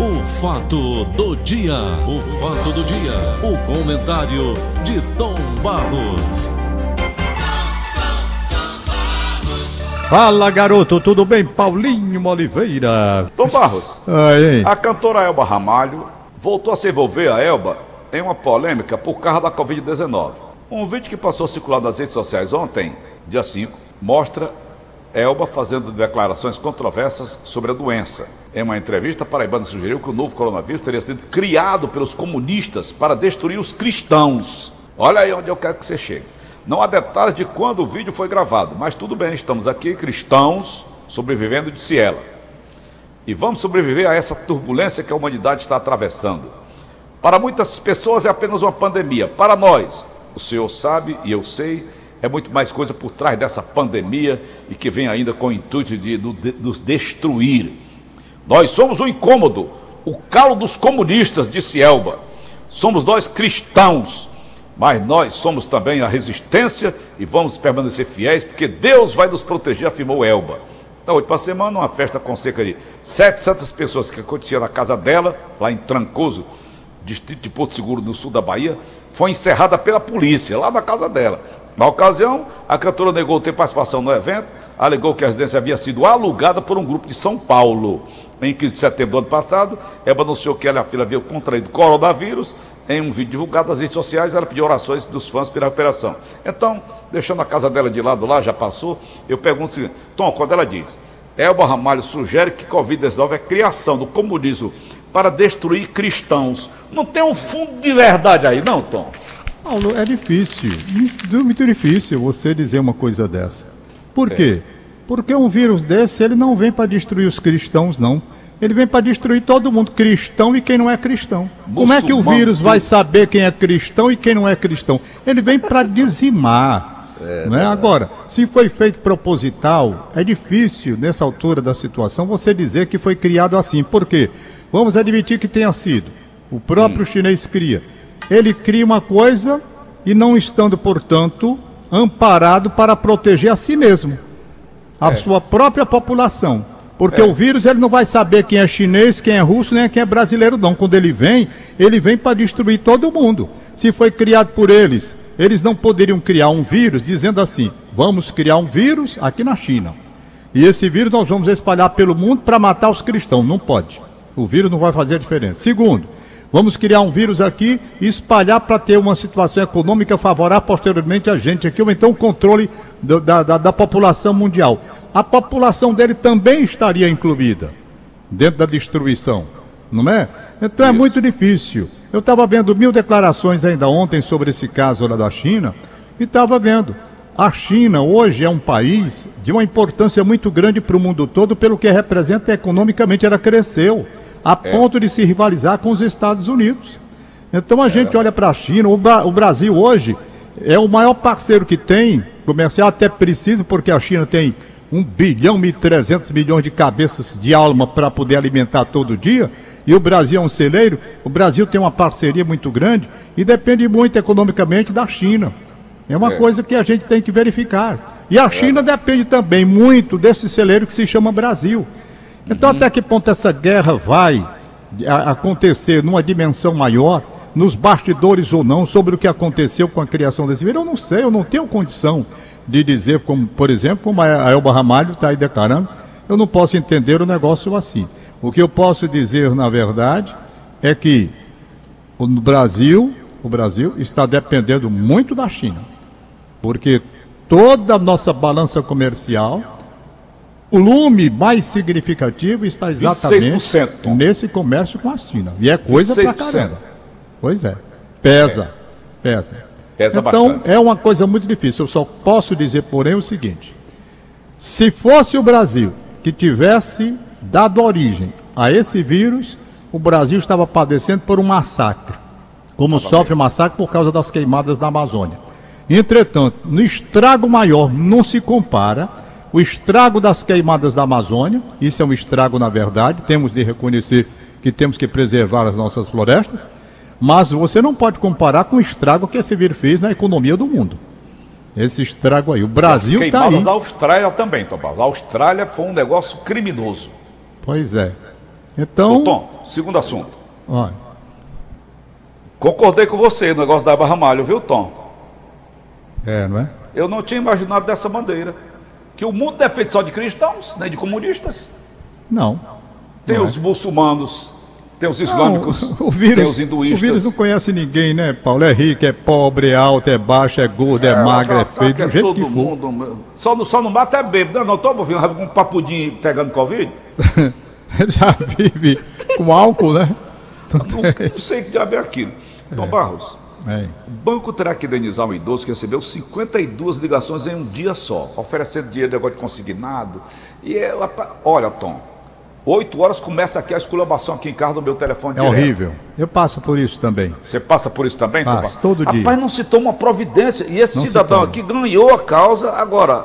O fato do dia, o fato do dia, o comentário de Tom Barros. Fala garoto, tudo bem? Paulinho Oliveira. Tom Barros, Aí. a cantora Elba Ramalho voltou a se envolver a Elba em uma polêmica por causa da Covid-19. Um vídeo que passou a circular nas redes sociais ontem, dia 5, mostra Elba fazendo declarações controversas sobre a doença. Em uma entrevista, a paraibana sugeriu que o novo coronavírus teria sido criado pelos comunistas para destruir os cristãos. Olha aí onde eu quero que você chegue. Não há detalhes de quando o vídeo foi gravado, mas tudo bem, estamos aqui, cristãos, sobrevivendo, disse ela. E vamos sobreviver a essa turbulência que a humanidade está atravessando. Para muitas pessoas é apenas uma pandemia. Para nós, o Senhor sabe e eu sei, é muito mais coisa por trás dessa pandemia e que vem ainda com o intuito de, de nos destruir. Nós somos o incômodo, o calo dos comunistas, disse Elba. Somos nós cristãos, mas nós somos também a resistência e vamos permanecer fiéis, porque Deus vai nos proteger, afirmou Elba. Da última semana, uma festa com cerca de 700 pessoas que acontecia na casa dela, lá em Trancoso, distrito de Porto Seguro, no sul da Bahia, foi encerrada pela polícia, lá na casa dela. Na ocasião, a cantora negou ter participação no evento, alegou que a residência havia sido alugada por um grupo de São Paulo. Em 15 de setembro do ano passado, Eba anunciou que ela e a filha haviam contraído coronavírus. Em um vídeo divulgado nas redes sociais, ela pediu orações dos fãs pela recuperação. Então, deixando a casa dela de lado lá, já passou, eu pergunto o seguinte, Tom, quando ela diz, Elba Ramalho sugere que Covid-19 é criação do comunismo para destruir cristãos. Não tem um fundo de verdade aí, não, Tom? Paulo, é difícil, muito, difícil você dizer uma coisa dessa. Por quê? Porque um vírus desse, ele não vem para destruir os cristãos, não. Ele vem para destruir todo mundo, cristão e quem não é cristão. Como é que o vírus vai saber quem é cristão e quem não é cristão? Ele vem para dizimar. é? Agora, se foi feito proposital, é difícil, nessa altura da situação, você dizer que foi criado assim. Por quê? Vamos admitir que tenha sido. O próprio chinês cria. Ele cria uma coisa e não estando, portanto, amparado para proteger a si mesmo, a sua própria população. Porque o vírus ele não vai saber quem é chinês, quem é russo, nem quem é brasileiro, não. Quando ele vem, ele vem para destruir todo mundo. Se foi criado por eles, eles não poderiam criar um vírus dizendo assim: vamos criar um vírus aqui na China. E esse vírus nós vamos espalhar pelo mundo para matar os cristãos. Não pode. O vírus não vai fazer a diferença. Segundo, vamos criar um vírus aqui e espalhar para ter uma situação econômica favorável posteriormente a gente aqui, ou então o controle do- da, da, da população mundial. A população dele também estaria incluída dentro da destruição, não é? Então é muito difícil. Eu estava vendo mil declarações ainda ontem sobre esse caso lá da China e estava vendo. A China hoje é um país de uma importância muito grande para o mundo todo, pelo que representa economicamente. Ela cresceu a ponto de se rivalizar com os Estados Unidos. Então a gente olha para a China, o, Bra- o Brasil hoje é o maior parceiro que tem, comercial até preciso, porque a China tem 1 bilhão e 300 milhões de cabeças de alma para poder alimentar todo dia, e o Brasil é um celeiro, o Brasil tem uma parceria muito grande e depende muito economicamente da China. É uma coisa que a gente tem que verificar. E a China depende também muito desse celeiro que se chama Brasil. Então, até que ponto essa guerra vai acontecer numa dimensão maior, nos bastidores ou não, sobre o que aconteceu com a criação desse vírus? Eu não sei, eu não tenho condição de dizer, como, por exemplo, como a Elba Ramalho está aí declarando, eu não posso entender o negócio assim. O que eu posso dizer, na verdade, é que o Brasil, o Brasil está dependendo muito da China, porque toda a nossa balança comercial, o volume mais significativo está exatamente 26%, Tom. nesse comércio com a China. E é coisa pra 26%. caramba. Pois é. Pesa. Pesa. Pesa então, bastante. é uma coisa muito difícil. Eu só posso dizer, porém, o seguinte: se fosse o Brasil que tivesse dado origem a esse vírus, o Brasil estava padecendo por um massacre, como sofre massacre por causa das queimadas da Amazônia. Entretanto, no estrago maior não se compara o estrago das queimadas da Amazônia, isso é um estrago na verdade, temos de reconhecer que temos que preservar as nossas florestas, mas você não pode comparar com o estrago que esse vírus fez na economia do mundo. Esse estrago aí. O Brasil está aí. da Austrália também, Tom Barros. A Austrália foi um negócio criminoso. Pois é. Então. Ô, Tom, segundo assunto. Olha, Concordei com você no negócio da Barra Malho, viu, Tom? é, não é? Eu não tinha imaginado dessa maneira. Que o mundo não é feito só de cristãos, nem de comunistas. Não. Tem Não é. os muçulmanos, tem os islâmicos, Não, o vírus, tem os o hinduístas. vírus não conhece ninguém, né, Paulo? É rico, é pobre, é alto, é baixo, é gordo, é, magro, é feio, do jeito que for. mundo. Só não, só não mata é bêbado. Não, não tô ouvindo um papudinho pegando Covid? Já vive com álcool, né? Não, não sei que diabo é aquilo. Tom Barros, É. o banco terá que indenizar um idoso que recebeu 52 ligações em um dia só, oferecendo dinheiro de negócio de consignado. E é, olha, Tom, 8 horas começa aqui a esculhambação aqui em casa no meu telefone É direto. horrível. Eu passo por isso também. Você passa por isso também, Tom Passo, Barros? todo dia. Rapaz, não se toma providência. E esse Não cidadão aqui ganhou a causa, agora,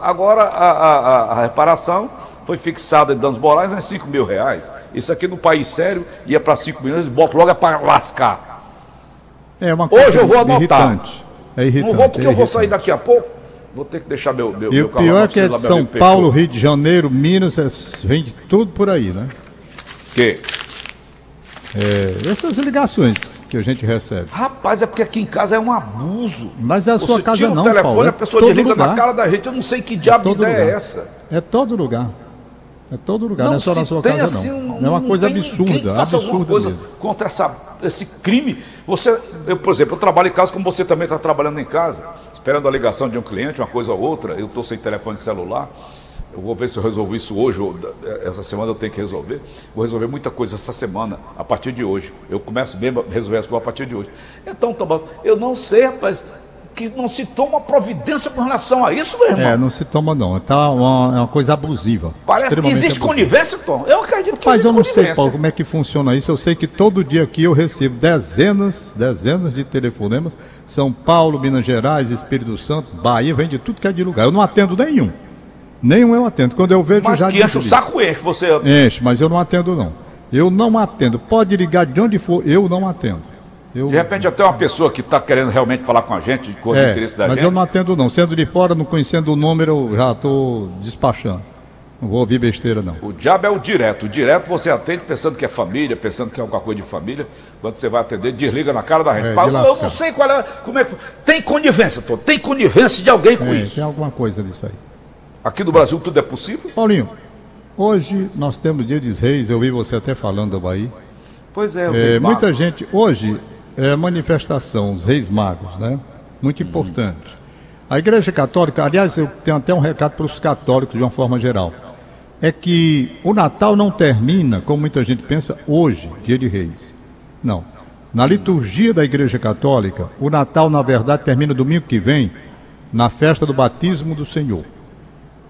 agora a, a- a- a reparação foi fixada de danos morais em 5 mil reais. Isso aqui no país sério ia para 5 milhões, bota logo é para lascar. É uma Hoje eu vou anotar. irritante. É irritante. Não vou porque é eu vou sair daqui a pouco. Vou ter que deixar meu, meu, E meu o pior é que é de São Paulo. Rio de Janeiro, Minas, é, vem de tudo por aí, né? Que? É, essas ligações que a gente recebe. Rapaz, é porque aqui em casa é um abuso. Mas é a sua Você casa tira o não, telefone, Paulo, é a pessoa todo desliga na cara da gente. Eu não sei que diabo de todo ideia é lugar. essa. É todo lugar. É todo lugar, não, é só se na sua casa assim, não. É uma não coisa absurda, absurda coisa mesmo. contra essa, esse crime. Você, eu, por exemplo, eu trabalho em casa como você também está trabalhando em casa, esperando a ligação de um cliente, uma coisa ou outra. Eu estou sem telefone celular. Eu vou ver se eu resolvo isso hoje ou da- essa semana eu tenho que resolver. Vou resolver muita coisa essa semana, a partir de hoje. Eu começo mesmo a resolver as coisas a partir de hoje. Então, Tomás, eu não sei, rapaz, que não se toma providência com relação a isso, meu irmão. É, não se toma não. Tá uma, é uma coisa abusiva. Parece que existe abusiva. conivência, Tom. Eu acredito que Mas eu não sei. Paulo, como é que funciona isso. Eu sei que todo dia aqui eu recebo dezenas, dezenas de telefonemas. São Paulo, Minas Gerais, Espírito Santo, Bahia, vem de tudo que é de lugar. Eu não atendo nenhum. Nenhum eu atendo. Quando eu vejo, Mas já que enche o saco, enche. Você Enche, mas eu não atendo não. Eu não atendo. Pode ligar de onde for, eu não atendo. Eu, De repente até uma pessoa que está querendo realmente falar com a gente, com o é, interesse da mas gente. eu não atendo não. Sendo de fora, não conhecendo o número, eu já estou despachando. Não vou ouvir besteira não. O diabo é o direto. O direto você atende pensando que é família, pensando que é alguma coisa de família. Quando você vai atender, desliga na cara da gente. É, Fala, de eu não sei qual é. Como é que. Tem conivência, Tom. Tem conivência de alguém com É, isso. tem alguma coisa disso aí. Aqui no Brasil tudo é possível? Paulinho, hoje nós temos Dia dos Reis, eu vi você até falando da Bahia. Pois é, É, muita gente, hoje, é manifestação, os Reis Magos, né? Muito importante. A Igreja Católica, aliás, eu tenho até um recado para os católicos de uma forma geral. É que o Natal não termina, como muita gente pensa, hoje, Dia de Reis. Não. Na liturgia da Igreja Católica, o Natal, na verdade, termina domingo que vem, na festa do batismo do Senhor.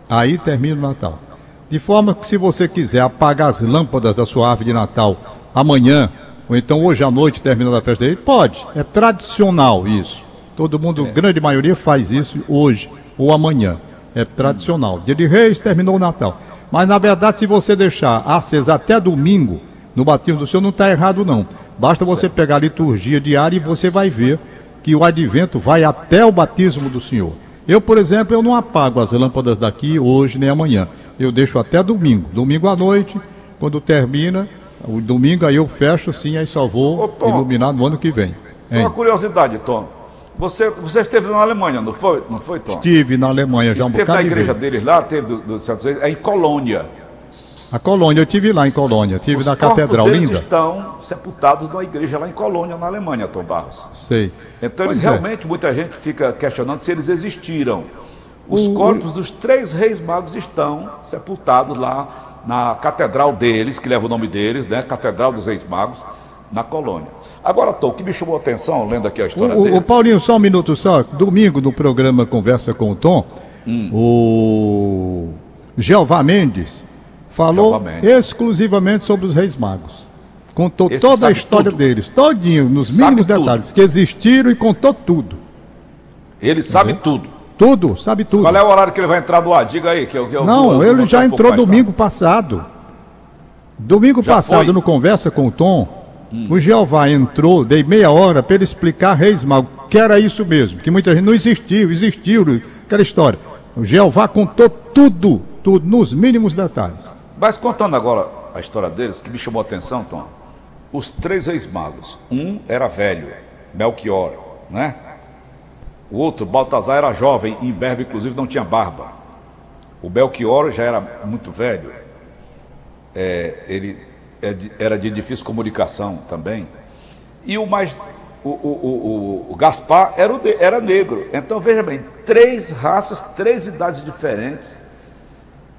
Aí termina o Natal. De forma que se você quiser apagar as lâmpadas da sua árvore de Natal amanhã, ou então hoje à noite terminando a festa dele, pode. É tradicional isso. Todo mundo, grande maioria, faz isso hoje ou amanhã. É tradicional. Dia de Reis terminou o Natal. Mas na verdade, se você deixar acesa até domingo no batismo do Senhor, não está errado não. Basta você pegar a liturgia diária e você vai ver que o advento vai até o batismo do Senhor. Eu, por exemplo, eu não apago as lâmpadas daqui hoje nem amanhã. Eu deixo até domingo. Domingo à noite, quando termina, o domingo aí eu fecho sim, aí só vou Ô, Tom. iluminar no ano que vem. Só Hein? uma curiosidade, Tom. Você, você esteve na Alemanha, não foi, não foi Tom? Estive na Alemanha já um Esteve na igreja deles lá, teve do, do Santos é em Colônia. A Colônia, eu tive lá em Colônia, tive Os na Catedral deles Linda. estão sepultados numa igreja lá em Colônia, na Alemanha, Tom Barros. Sei. Então, eles, é. realmente, muita gente fica questionando se eles existiram. Os O- corpos dos três reis magos estão sepultados lá na catedral deles, que leva o nome deles, né? Catedral dos Reis Magos, na Colônia. Agora, Tom, o que me chamou a atenção, lendo aqui a história o- dele. o Paulinho, só um minuto só. Domingo no programa Conversa com o Tom, Hum. o Jeová Mendes falou Jeová Mendes. exclusivamente sobre os Reis Magos. Contou Esse toda a história tudo. deles, todinho, nos Sabe mínimos tudo. detalhes, que existiram e contou tudo. Ele sabe tudo. Tudo, sabe tudo. Qual é o horário que ele vai entrar do ar? Diga aí. Que eu, que eu Não, vou- eu ele já entrou domingo passado. Domingo Já passado, foi? no Conversa com o Tom, o Jeová entrou, dei meia hora para ele explicar Reis Magos, que era isso mesmo, que muita gente não existiu, existiu, aquela história. O Jeová contou tudo, tudo, nos mínimos detalhes. Mas contando agora, a história deles que me chamou a atenção, Tom. Os três reis magos. Um era velho, Melchior, né? O outro, Baltazar, era jovem, imberbe, inclusive não tinha barba. O Belchior já era muito velho. É, ele é era de difícil comunicação também. E o mais. O, o, o, o Gaspar era, o, era negro. Então veja bem, três raças, três idades diferentes.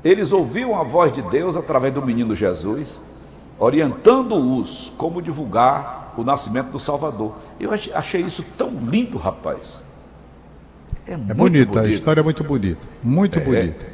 Eles ouviam a voz de Deus através do menino Jesus, orientando-os como divulgar o nascimento do Salvador. Eu achei isso tão lindo, rapaz. É, é bonita, bonito. a história é muito bonita. Muito é. bonita.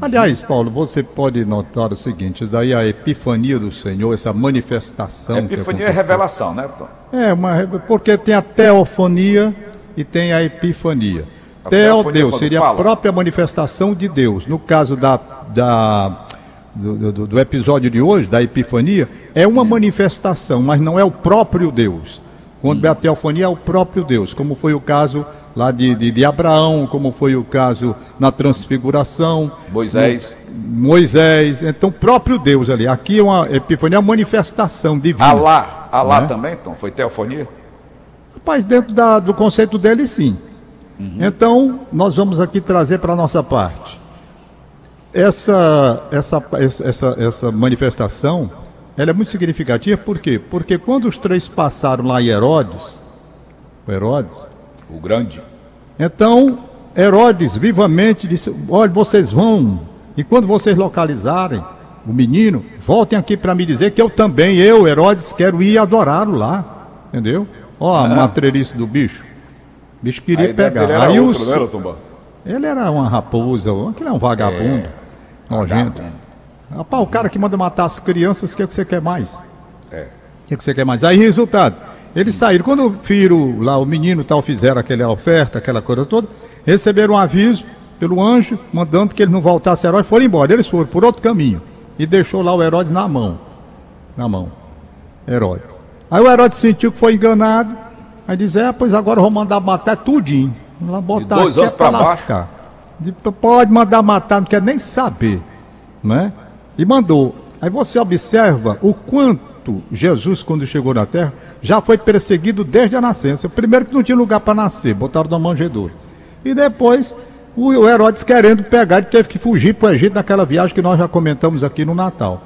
Aliás, Paulo, você pode notar o seguinte: daí a epifania do Senhor, essa manifestação. epifania é revelação, né, Tom? É, uma, porque tem a teofonia e tem a epifania. A Teo, Deus, seria fala. a própria manifestação de Deus. No caso da, da do, do, do, episódio de hoje, da epifania, é uma manifestação, mas não é o próprio Deus. Quando hum. a teofonia é o próprio Deus, como foi o caso lá de, de, de, Abraão, como foi o caso na transfiguração. Moisés. No, Moisés. Então, o próprio Deus ali. Aqui é uma epifania, uma manifestação divina. Alá. Alá né? também, então? Foi teofonia? Rapaz, dentro da, do conceito dele, sim. Uhum. Então, nós vamos aqui trazer para a nossa parte. Essa, essa, essa, essa manifestação, ela é muito significativa, por quê? Porque quando os três passaram lá em Herodes, o Herodes, o grande. Então, Herodes vivamente disse: Olha, vocês vão, e quando vocês localizarem o menino, voltem aqui para me dizer que eu também, eu, Herodes, quero ir adorá-lo lá. Entendeu? Ó, a é. matreirice do bicho. O bicho queria Aí pegar. Ele Aí outro, os... né, Ele era uma raposa, aquele é um vagabundo, é, nojento. Vagabundo. Rapaz, o cara que manda matar as crianças, o que, é que você quer mais? É. O que, é que você quer mais? Aí, resultado. Eles saíram. Quando o filho, lá, o menino tal, fizeram aquela oferta, aquela coisa toda, receberam um aviso pelo anjo, mandando que eles não voltassem a Herodes, foram embora. Eles foram por outro caminho. E deixou lá o Herodes na mão. Na mão. Herodes. Aí o Herodes sentiu que foi enganado. Aí diz, é, pois agora eu vou mandar matar tudinho. Vamos lá botar aqui é pra lascar. Pode mandar matar, não quer nem saber. Né? E mandou. Aí você observa o quanto Jesus, quando chegou na terra, já foi perseguido desde a nascença. Primeiro que não tinha lugar para nascer, botaram na manjedoura. E depois, o Herodes querendo pegar, ele teve que fugir para o Egito naquela viagem que nós já comentamos aqui no Natal.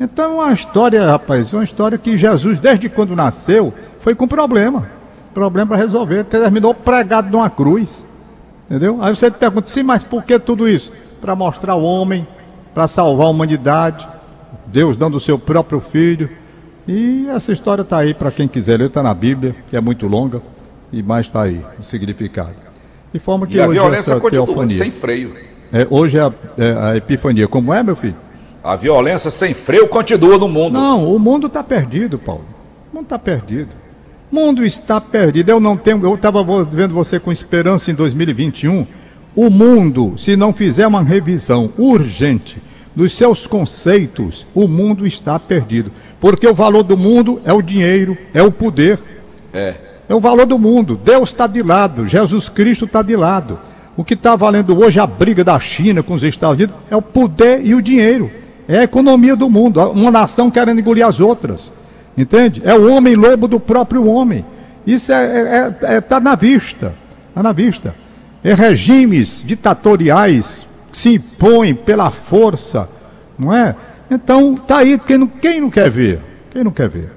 Então é uma história, rapaz, uma história que Jesus, desde quando nasceu, foi com problema. Problema para resolver. Terminou pregado numa cruz. Entendeu? Aí você pergunta, sim, mas por que tudo isso? Para mostrar o homem, para salvar a humanidade, Deus dando o seu próprio filho e essa história está aí para quem quiser ler, está na Bíblia, que é muito longa, e mais está aí o significado. De forma que e hoje a violência essa continua, teofonia. sem freio. É, hoje é a, é a epifania. Como é, meu filho? A violência sem freio continua no mundo. Não, o mundo está perdido, Paulo. O mundo está perdido. O mundo está perdido. Eu não tenho. Eu estava vendo você com esperança em 2021. O mundo, se não fizer uma revisão urgente nos seus conceitos, o mundo está perdido. Porque o valor do mundo é o dinheiro, é o poder. É. É o valor do mundo. Deus está de lado, Jesus Cristo está de lado. O que está valendo hoje a briga da China com os Estados Unidos é o poder e o dinheiro. É a economia do mundo. Uma nação querendo engolir as outras. Entende? É o homem lobo do próprio homem. Isso está é, é, é, tá na vista. Está na vista. É regimes ditatoriais se impõe pela força, não é? Então, tá aí, quem não, quem não quer ver? Quem não quer ver?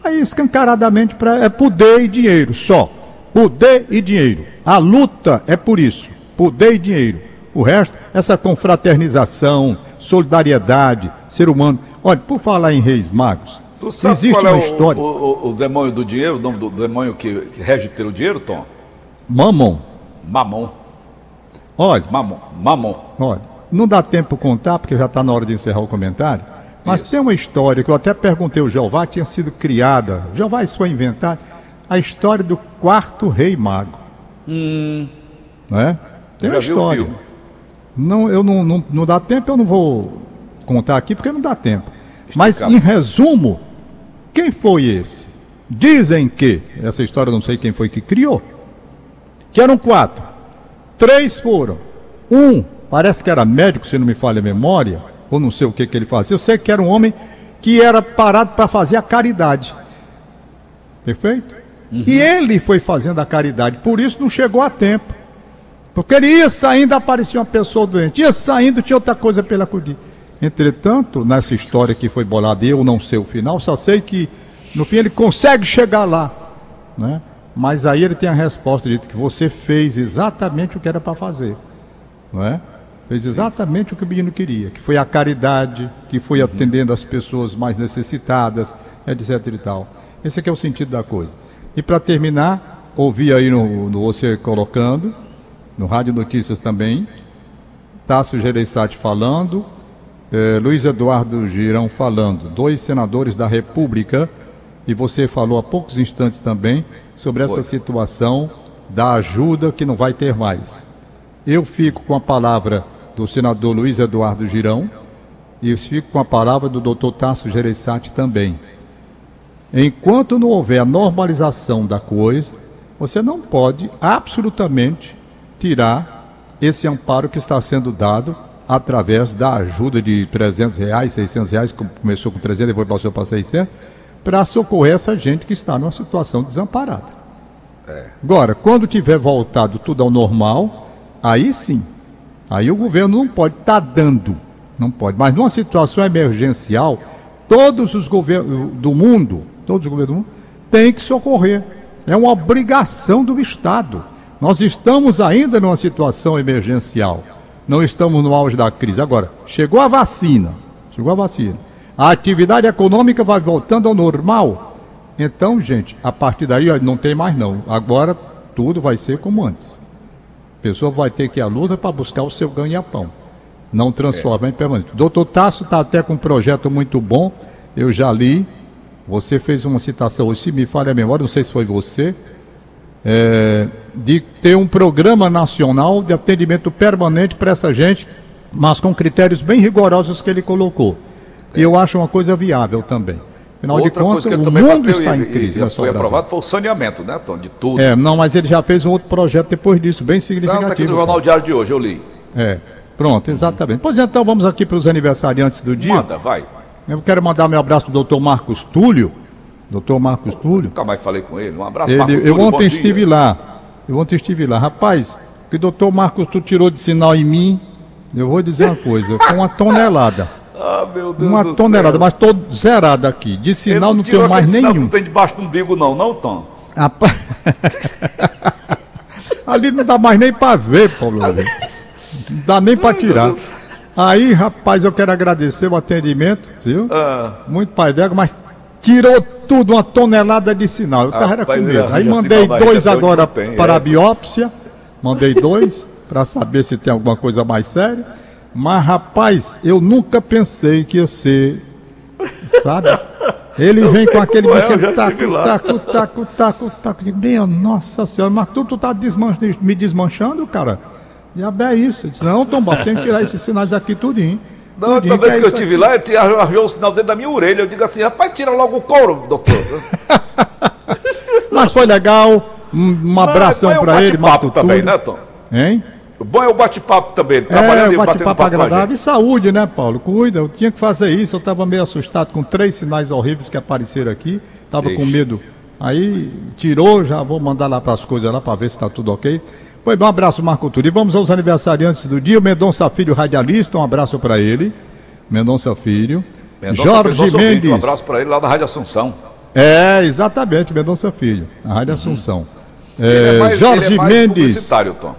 Tá aí escancaradamente para é poder e dinheiro, só. Poder e dinheiro. A luta é por isso, poder e dinheiro. O resto, essa confraternização, solidariedade, ser humano. Olha, por falar em reis magos, tu sabe existe qual é uma história. O, o, o, demônio do dinheiro, o nome do demônio que, que rege pelo dinheiro, Tom? Mamon. Mamon. Olha. Mamon. Mamon. Olha, não dá tempo contar, porque já está na hora de encerrar o comentário. Mas isso. tem uma história que eu até perguntei ao Jeová, tinha sido criada. Jeová, isso foi inventado. A história do quarto rei mago. Hum. Não é? Tem uma história. Não, eu não, não, não dá tempo, eu não vou contar aqui, porque não dá tempo. Mas, em resumo, quem foi esse? Dizem que, essa história eu não sei quem foi que criou, que eram quatro. Três foram. Um, parece que era médico, se não me falha a memória, ou não sei o que, que ele fazia. Eu sei que era um homem que era parado para fazer a caridade. Perfeito? Uhum. E ele foi fazendo a caridade, por isso não chegou a tempo. Porque ele ia saindo, aparecia uma pessoa doente, ia saindo, tinha outra coisa pela acudir. Entretanto, nessa história que foi bolada, eu não sei o final, só sei que no fim ele consegue chegar lá, né? Mas aí ele tem a resposta dito que você fez exatamente o que era para fazer, não é? Fez exatamente o que o menino queria, que foi a caridade, que foi uhum. atendendo as pessoas mais necessitadas, etc e tal. Esse aqui é o sentido da coisa. E para terminar, ouvi aí no, no, você colocando, no Rádio Notícias também, Tasso Gereissati falando, eh, Luiz Eduardo Girão falando, dois senadores da República, e você falou há poucos instantes também sobre essa situação da ajuda que não vai ter mais. Eu fico com a palavra do senador Luiz Eduardo Girão e eu fico com a palavra do doutor Tasso Gereissati também. Enquanto não houver a normalização da coisa, você não pode absolutamente tirar esse amparo que está sendo dado através da ajuda de 300 reais, 600 reais, começou com 300, depois passou para 600, para socorrer essa gente que está numa situação desamparada. É. Agora, quando tiver voltado tudo ao normal, aí sim, aí o governo não pode estar tá dando, não pode. Mas numa situação emergencial, todos os governos do mundo, todos os governos do mundo, têm que socorrer. É uma obrigação do Estado. Nós estamos ainda numa situação emergencial. Não estamos no auge da crise. Agora, chegou a vacina. Chegou a vacina. A atividade econômica vai voltando ao normal. Então, gente, a partir daí não tem mais não. Agora tudo vai ser como antes. A pessoa vai ter que ir à luta para buscar o seu ganha-pão. Não transformar é. em permanente. Doutor Tasso está até com um projeto muito bom. Eu já li. Você fez uma citação hoje, se me falha a memória, não sei se foi você é, de ter um programa nacional de atendimento permanente para essa gente, mas com critérios bem rigorosos que ele colocou. E eu acho uma coisa viável também. Afinal Outra de contas, o mundo está em crise. E, foi aprovado foi o saneamento, né, Tom? De tudo. É, não, mas ele já fez um outro projeto depois disso, bem significativo. Não, tá aqui no Jornal Diário de hoje, eu li. É, pronto, exatamente. Pois então, vamos aqui para os aniversariantes do dia. Manda, vai. Eu quero mandar meu abraço para o doutor Marcos Túlio, doutor Marcos Túlio. Nunca mais falei com ele. Um abraço, ele, Marcos Eu ontem estive dia. lá. Eu ontem estive lá. Rapaz, o que o doutor Marcos Túlio tirou de sinal em mim, eu vou dizer uma coisa, com uma tonelada. Ah, meu Deus Uma tonelada, céu. mas todo zerado aqui. De sinal não, tenho mais nenhum. Não tem debaixo do umbigo não, não, Tom? Rapaz... Ali não dá mais nem para ver, Paulo. Não dá nem para tirar. Aí, rapaz, eu quero agradecer o atendimento, viu? Ah. Muito pai dela, mas tirou tudo, uma tonelada de sinal. Eu tava ah, com medo. Aí mandei dois agora para a é. biópsia. Mandei dois para saber se tem alguma coisa mais séria. Mas, rapaz, eu nunca pensei que ia ser, sabe? Ele eu vem com aquele bicho, taco, taco, taco, taco, taco. Minha nossa senhora, mas tu, tu tá desman me desmanchando, cara? E é isso. Eu disse, não, Tom, tem que tirar esses sinais aqui tudinho. Da última vez que, eu estive lá, ele arranjou o sinal dentro da minha orelha. Eu digo assim, rapaz, tira logo o couro, doutor. Mas foi legal. Um, um abração é para ele, Marco também, né, Tom? Hein? Bom é o bate-papo também, trabalhando é, e bate-papo agradável e saúde, né, Paulo? Cuida, eu tinha que fazer isso, eu estava meio assustado com três sinais horríveis que apareceram aqui, estava com medo. Aí tirou, já vou mandar lá para as coisas lá para ver se está tudo ok. Pois bem, um abraço, Marco Túlio. E vamos aos aniversariantes do dia. O Mendonça Filho, radialista, um abraço para ele. Mendonça Filho. Mendonça Jorge Mendes. Um abraço para ele lá da Rádio Assunção. É, exatamente, Mendonça Filho, na Rádio uhum. Assunção. É, é mais, Jorge é Mendes. Publicitário, Tom.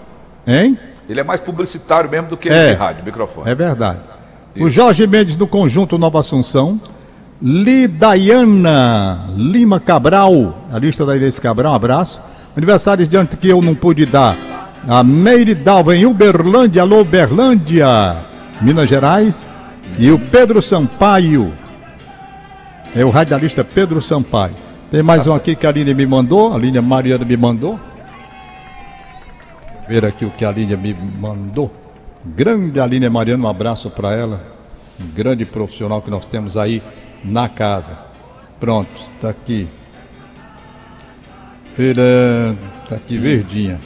Hein? Ele é mais publicitário mesmo do que é, de rádio, microfone. É verdade. Isso. O Jorge Mendes do Conjunto Nova Assunção. Lidaiana Lima Cabral, a lista da Inês Cabral, um abraço. Aniversários de que eu não pude dar a Meire Dalva em Uberlândia, alô Uberlândia, Minas Gerais, e o Pedro Sampaio, é o radialista Pedro Sampaio. Tem mais tá um aqui que a Aline me mandou, a Aline Mariana me mandou. Ver aqui o que a Aline me mandou. Grande Aline Mariana, um abraço para ela. Um grande profissional que nós temos aí na casa. Pronto, está aqui. Feira, está aqui verdinha.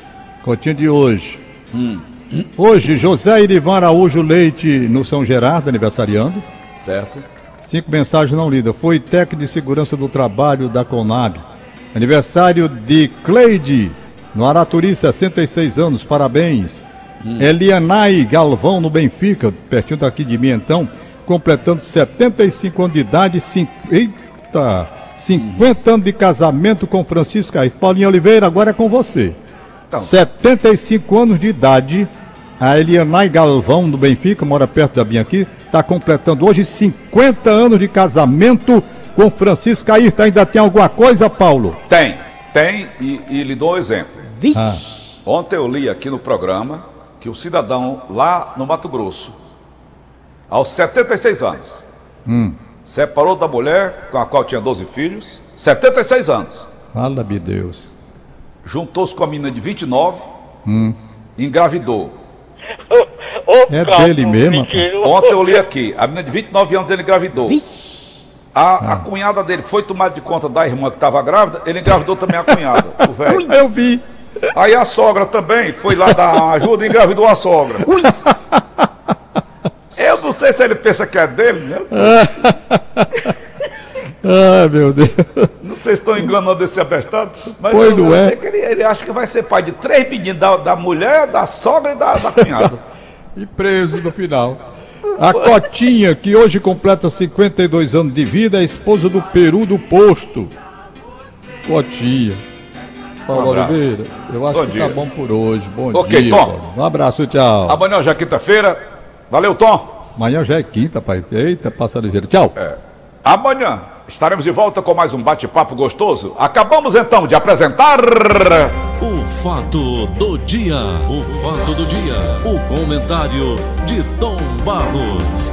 Cotinha de hoje. Hum. Hoje, José Irivan Araújo Leite no São Gerardo, aniversariando. Certo. Cinco mensagens não lidas. Foi técnico de segurança do trabalho da Conab. Aniversário de Cleide, no Araturi, 66 anos, parabéns. Hum. Elianai Galvão, no Benfica, pertinho daqui de mim então, completando 75 anos de idade. Cinco, eita! 50 anos de casamento com Francisco Aí. Paulinho Oliveira, agora é com você. Então. 75 anos de idade. A Elianai Galvão, do Benfica, mora perto da minha aqui, está completando hoje 50 anos de casamento com Francisco Ayrton. Ainda tem alguma coisa, Paulo? Tem, tem, e, e lhe dou um exemplo. Ah. Ontem eu li aqui no programa que o cidadão lá no Mato Grosso, aos 76 anos, hum. separou da mulher com a qual tinha 12 filhos, 76 anos. Fala-me Deus. Juntou-se com a menina de 29, hum. engravidou. É dele mesmo? Ontem eu li aqui, a menina de 29 anos ele engravidou. A, a, ah. cunhada dele foi tomada de conta da irmã que estava grávida, ele engravidou também a cunhada, o velho. Eu vi. Aí a sogra também foi lá dar ajuda e engravidou a sogra. Eu não sei se ele pensa que é dele, né? Ai, meu Deus. Não sei se estão enganando esse abestado, mas pois não é. ele, ele acha que vai ser pai de três meninos, da, da mulher, da sogra e da, da cunhada. e preso no final. A Cotinha, que hoje completa 52 anos de vida, é esposa do Peru do Posto. Cotinha. Paulo um Oliveira, eu acho bom que tá dia. tá bom por hoje. Bom okay, dia. Tom. Um abraço, tchau. Amanhã já é quinta-feira. Valeu, Tom. Amanhã já é quinta, pai. Eita, passa ligeiro. Tchau. É. Amanhã estaremos de volta com mais um bate-papo gostoso. Acabamos então de apresentar. O fato do dia. O fato do dia. O comentário de Tom Barros.